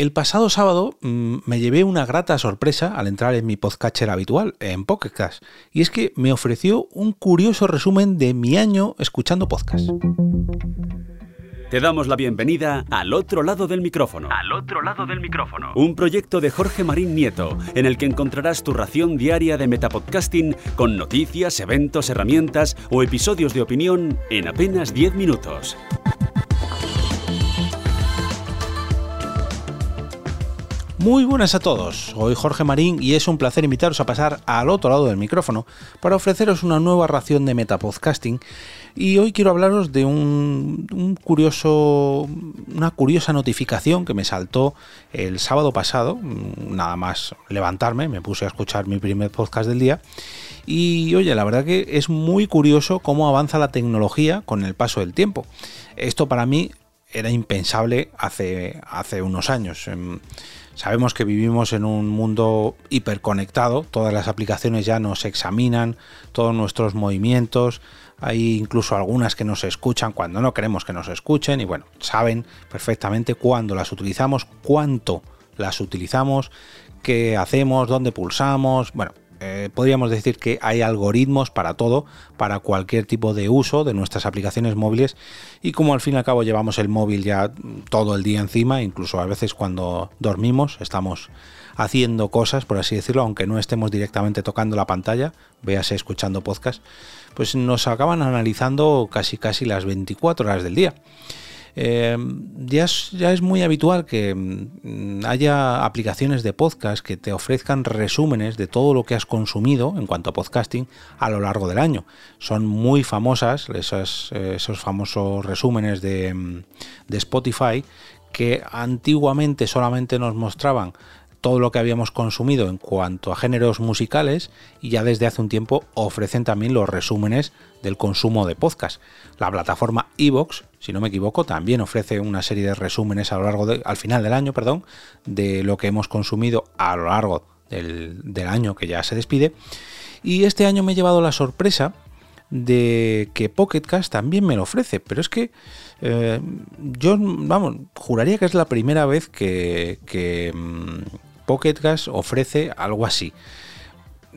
El pasado sábado mm, me llevé una grata sorpresa al entrar en mi podcatcher habitual, en Pocket y es que me ofreció un curioso resumen de mi año escuchando podcast. Te damos la bienvenida al otro lado del micrófono. Al otro lado del micrófono. Un proyecto de Jorge Marín Nieto, en el que encontrarás tu ración diaria de metapodcasting con noticias, eventos, herramientas o episodios de opinión en apenas 10 minutos. Muy buenas a todos, soy Jorge Marín y es un placer invitaros a pasar al otro lado del micrófono para ofreceros una nueva ración de metapodcasting y hoy quiero hablaros de un, curioso, una curiosa notificación que me saltó el sábado pasado, nada más levantarme, me puse a escuchar mi primer podcast del día y oye, la verdad que es muy curioso cómo avanza la tecnología con el paso del tiempo. Esto para mí era impensable hace, hace unos años. Em, Sabemos que vivimos en un mundo hiperconectado, todas las aplicaciones ya nos examinan todos nuestros movimientos, hay incluso algunas que nos escuchan cuando no queremos que nos escuchen y bueno, saben perfectamente cuándo las utilizamos, cuánto las utilizamos, qué hacemos, dónde pulsamos, bueno, eh, podríamos decir que hay algoritmos para todo, para cualquier tipo de uso de nuestras aplicaciones móviles y como al fin y al cabo llevamos el móvil ya todo el día encima, incluso a veces cuando dormimos estamos haciendo cosas, por así decirlo, aunque no estemos directamente tocando la pantalla, véase escuchando podcast, pues nos acaban analizando casi casi las 24 horas del día. Eh, ya, es, ya, es, muy habitual que mm, haya aplicaciones de podcast que te ofrezcan resúmenes de todo lo que has consumido en cuanto a podcasting a lo largo del año. Son muy famosas esos, esos famosos resúmenes de, mm, de Spotify que antiguamente solamente nos mostraban todo lo que habíamos consumido en cuanto a géneros musicales y ya desde hace un tiempo ofrecen también los resúmenes del consumo de podcast. La plataforma Evox, si no me equivoco, también ofrece una serie de resúmenes a lo largo de, al final del año, perdón, de lo que hemos consumido a lo largo del, año que ya se despide. Y este año me he llevado la sorpresa de que Pocket también me lo ofrece, pero es que eh, yo, vamos, juraría que es la primera vez que, que, mm, Pocket ofrece algo así.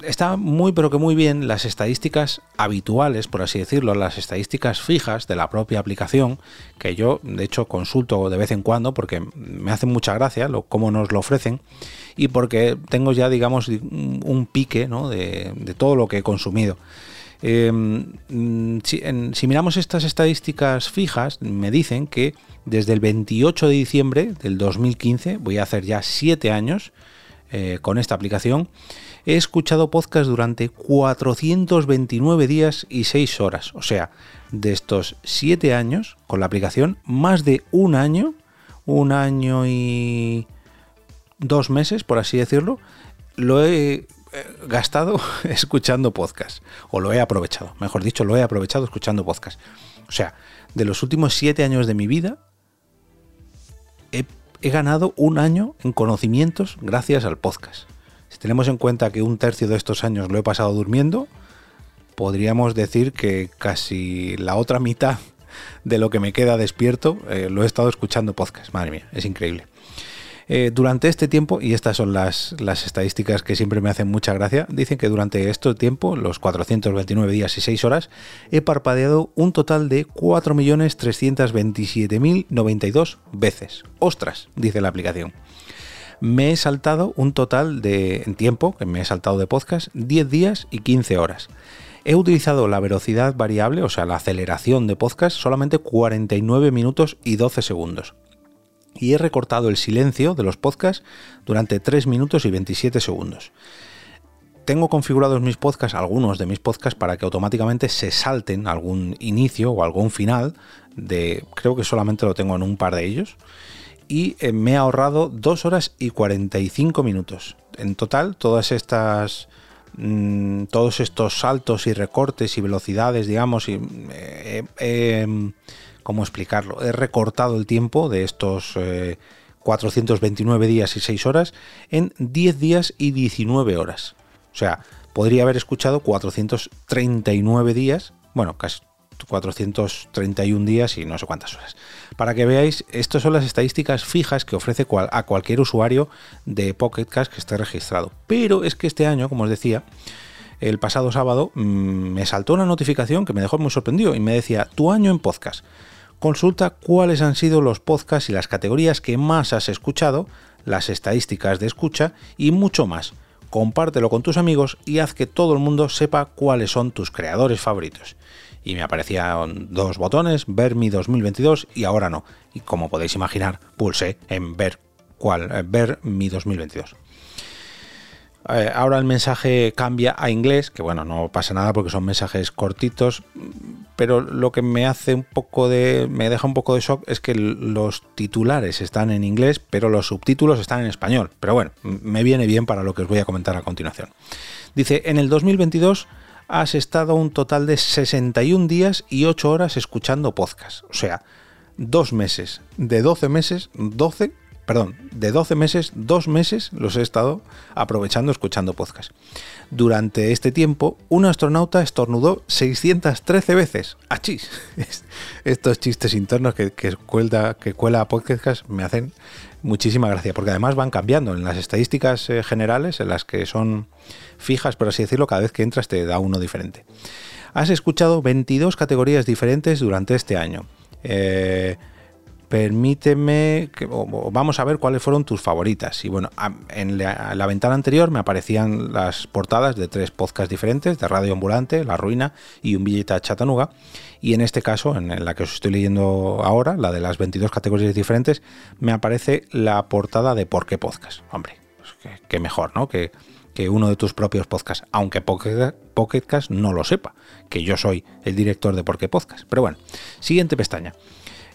Está muy pero que muy bien las estadísticas habituales, por así decirlo, las estadísticas fijas de la propia aplicación, que yo de hecho consulto de vez en cuando porque me hace mucha gracia lo, cómo nos lo ofrecen y porque tengo ya digamos un pique de, todo lo que he consumido. Em, si, si, miramos estas estadísticas fijas, me dicen que desde el 28 de diciembre del 2015, voy a hacer ya 7 años eh, con esta aplicación, he escuchado podcast durante 429 días y 6 horas. O sea, de estos 7 años con la aplicación, más de un año, un año y dos meses, por así decirlo, lo he eh, gastado escuchando podcast. O lo he aprovechado, mejor dicho, lo he aprovechado escuchando podcast. O sea, de los últimos 7 años de mi vida, he, ganado un año en conocimientos gracias al podcast. Si tenemos en cuenta que un tercio de estos años lo he pasado durmiendo, podríamos decir que casi la otra mitad de lo que me queda despierto eh, lo he estado escuchando podcast. Madre mía, es increíble. Eh, durante este tiempo, y estas son las, las, estadísticas que siempre me hacen mucha gracia, dicen que durante este tiempo, los 429 días y 6 horas, he parpadeado un total de 4.327.092 veces. ¡Ostras! dice la aplicación. Me he saltado un total de, tiempo, que me he saltado de podcast, 10 días y 15 horas. He utilizado la velocidad variable, o sea, la aceleración de podcast, solamente 49 minutos y 12 segundos y he recortado el silencio de los podcasts durante 3 minutos y 27 segundos. Tengo configurados mis podcasts, algunos de mis podcasts, para que automáticamente se salten algún inicio o algún final. De, creo que solamente lo tengo en un par de ellos. Y eh, me he ahorrado 2 horas y 45 minutos. En total, todas estas. Mm, todos estos saltos y recortes y velocidades, digamos, y, eh, ¿cómo explicarlo? He recortado el tiempo de estos 429 eh, días y 6 horas en 10 días y 19 horas. O sea, podría haber escuchado 439 días, bueno, casi 431 días y no sé cuántas horas. Para que veáis, estas son las estadísticas fijas que ofrece a cualquier usuario de Pocket Cast que esté registrado. Pero es que este año, como os decía, el pasado sábado mm, me saltó una notificación que me dejó muy sorprendido y me decía, tu año en podcast. Consulta cuáles han sido los podcasts y las categorías que más has escuchado, las estadísticas de escucha y mucho más. Compártelo con tus amigos y haz que todo el mundo sepa cuáles son tus creadores favoritos. Y me aparecían dos botones, ver mi 2022 y ahora no. Y como podéis imaginar, pulsé en ver cuál, ver mi 2022. Eh, ahora el mensaje cambia a inglés, que bueno, no pasa nada porque son mensajes cortitos, pero lo que me hace un poco de. me deja un poco de shock es que los titulares están en inglés, pero los subtítulos están en español. Pero bueno, me viene bien para lo que os voy a comentar a continuación. Dice: En el 2022 has estado un total de 61 días y 8 horas escuchando podcast. O sea, dos meses. De 12 meses, 12 perdón, de 12 meses, dos meses los he estado aprovechando escuchando podcast. Durante este tiempo, un astronauta estornudó 613 veces. ¡Achis! Estos chistes internos que, que, cuela, a podcast me hacen muchísima gracia, porque además van cambiando en las estadísticas eh, generales, en las que son fijas, por así decirlo, cada vez que entras te da uno diferente. Has escuchado 22 categorías diferentes durante este año. Eh, permíteme que vamos a ver cuáles fueron tus favoritas. Y bueno, en la, ventana anterior me aparecían las portadas de tres podcasts diferentes, de Radio Ambulante, La Ruina y Un Billete a Chattanooga. Y en este caso, en la que os estoy leyendo ahora, la de las 22 categorías diferentes, me aparece la portada de Por qué Podcast. Hombre, pues qué mejor, ¿no? Que, que uno de tus propios podcasts, aunque Pocket no lo sepa, que yo soy el director de Por qué Podcast. Pero bueno, siguiente pestaña.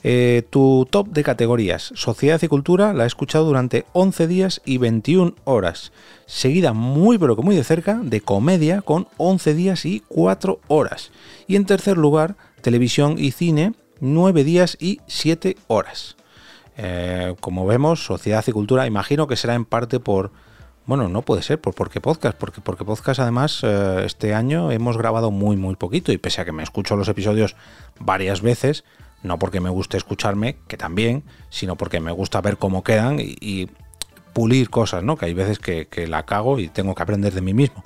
Eh, tu top de categorías, sociedad y cultura, la he escuchado durante 11 días y 21 horas, seguida muy pero que muy de cerca de comedia con 11 días y 4 horas. Y en tercer lugar, televisión y cine, 9 días y 7 horas. Eh, como vemos, sociedad y cultura, imagino que será en parte por... Bueno, no puede ser, por porque podcast, porque porque podcast además eh, este año hemos grabado muy muy poquito y pese a que me escucho los episodios varias veces, no porque me guste escucharme, que también, sino porque me gusta ver cómo quedan y, pulir cosas, ¿no? Que hay veces que, la cago y tengo que aprender de mí mismo.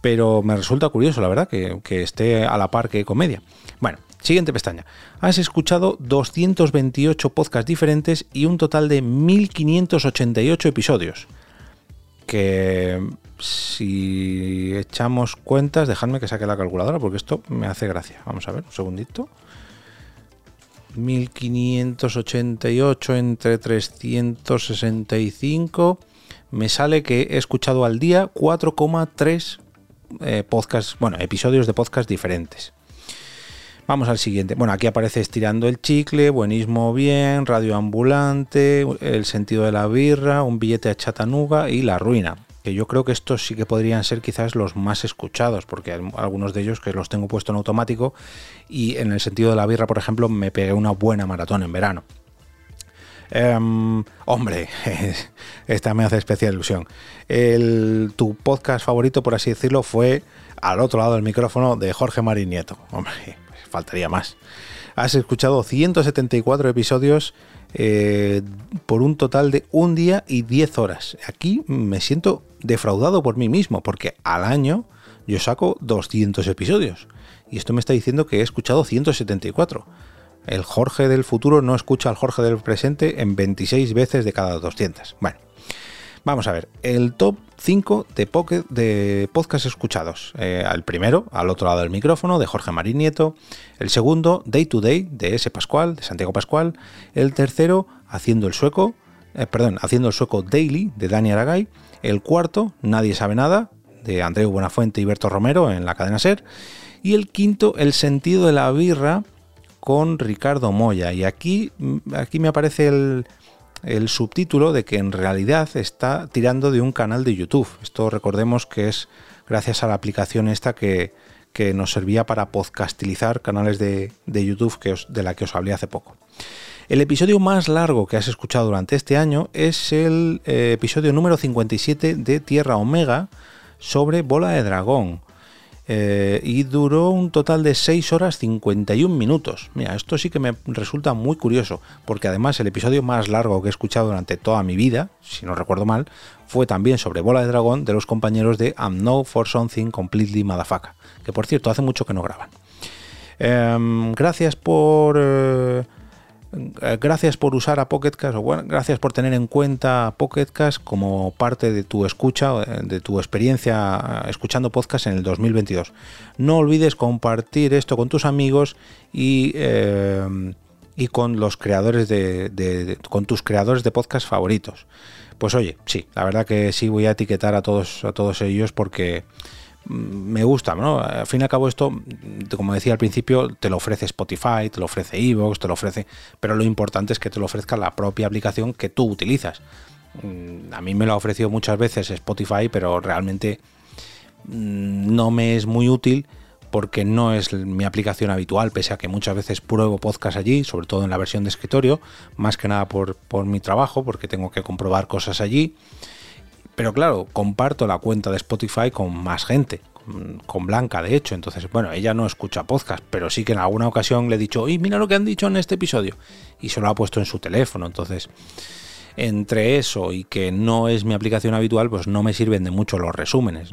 Pero me resulta curioso, la verdad, que, que esté a la par que comedia. Bueno, siguiente pestaña. Has escuchado 228 podcasts diferentes y un total de 1588 episodios. Que si echamos cuentas, dejadme que saque la calculadora porque esto me hace gracia. Vamos a ver, un segundito. 1588 entre 365, me sale que he escuchado al día 4,3 eh, podcasts, bueno, episodios de podcast diferentes. Vamos al siguiente. Bueno, aquí aparece estirando el chicle, buenismo bien, radio ambulante, el sentido de la birra, un billete a Chattanooga y la ruina yo creo que estos sí que podrían ser quizás los más escuchados, porque algunos de ellos que los tengo puesto en automático y en el sentido de la birra, por ejemplo, me pegué una buena maratón en verano. Em, hombre, esta me hace especial ilusión. El, tu podcast favorito, por así decirlo, fue al otro lado del micrófono de Jorge Marín Nieto. Hombre, faltaría más. Has escuchado 174 episodios eh, por un total de un día y 10 horas. Aquí me siento defraudado por mí mismo, porque al año yo saco 200 episodios. Y esto me está diciendo que he escuchado 174. El Jorge del futuro no escucha al Jorge del presente en 26 veces de cada 200. Bueno, vamos a ver. El top 5 de, podcast escuchados. Eh, al primero, al otro lado del micrófono, de Jorge Marín Nieto. El segundo, Day to Day, de S. Pascual, de Santiago Pascual. El tercero, Haciendo el Sueco, eh, perdón, Haciendo el Sueco Daily, de Dani Aragay. El cuarto, Nadie sabe nada, de Andreu Buenafuente y Berto Romero en la cadena Ser. Y el quinto, El sentido de la birra, con Ricardo Moya. Y aquí, aquí me aparece el, el subtítulo de que en realidad está tirando de un canal de YouTube. Esto recordemos que es gracias a la aplicación esta que, nos servía para podcastilizar canales de, YouTube que de la que os hablé hace poco. El episodio más largo que has escuchado durante este año es el eh, episodio número 57 de Tierra Omega sobre Bola de Dragón. Eh, y duró un total de 6 horas 51 minutos. Mira, esto sí que me resulta muy curioso, porque además el episodio más largo que he escuchado durante toda mi vida, si no recuerdo mal, fue también sobre Bola de Dragón de los compañeros de I'm No For Something Completely Madafaka, que por cierto hace mucho que no graban. Em, gracias por... Eh, gracias por usar a Pocketcast o bueno, gracias por tener en cuenta Pocketcast como parte de tu escucha, eh, de tu experiencia escuchando podcast en el 2022. No olvides compartir esto con tus amigos y, y con los creadores de, con tus creadores de podcast favoritos. Pues oye, sí, la verdad que sí voy a etiquetar a todos a todos ellos porque me gusta. Al fin y al cabo esto, como decía al principio, te lo ofrece Spotify, te lo ofrece Evox, te lo ofrece, pero lo importante es que te lo ofrezca la propia aplicación que tú utilizas. Mm, a mí me lo ha ofrecido muchas veces Spotify, pero realmente mm, no me es muy útil porque no es mi aplicación habitual, pese a que muchas veces pruebo podcast allí, sobre todo en la versión de escritorio, más que nada por, por mi trabajo, porque tengo que comprobar cosas allí. Pero claro, comparto la cuenta de Spotify con más gente, con Blanca de hecho. Entonces, bueno, ella no escucha podcast, pero sí que en alguna ocasión le he dicho, y mira lo que han dicho en este episodio. Y se lo ha puesto en su teléfono. Entonces, entre eso y que no es mi aplicación habitual, pues no me sirven de mucho los resúmenes.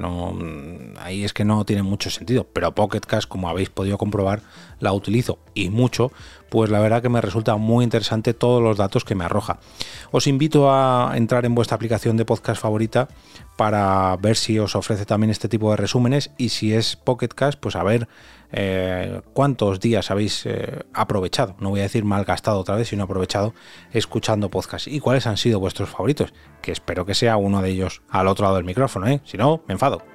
Ahí es que no tiene mucho sentido. Pero Pocket Cast, como habéis podido comprobar, la utilizo y mucho, pues la verdad que me resulta muy interesante todos los datos que me arroja. Os invito a entrar en vuestra aplicación de podcast favorita para ver si os ofrece también este tipo de resúmenes y si es Pocket Cast, pues a ver eh, cuántos días habéis eh, aprovechado, no voy a decir mal gastado otra vez, sino aprovechado escuchando podcast y cuáles han sido vuestros favoritos, que espero que sea uno de ellos al otro lado del micrófono, ¿eh? si no, me enfado.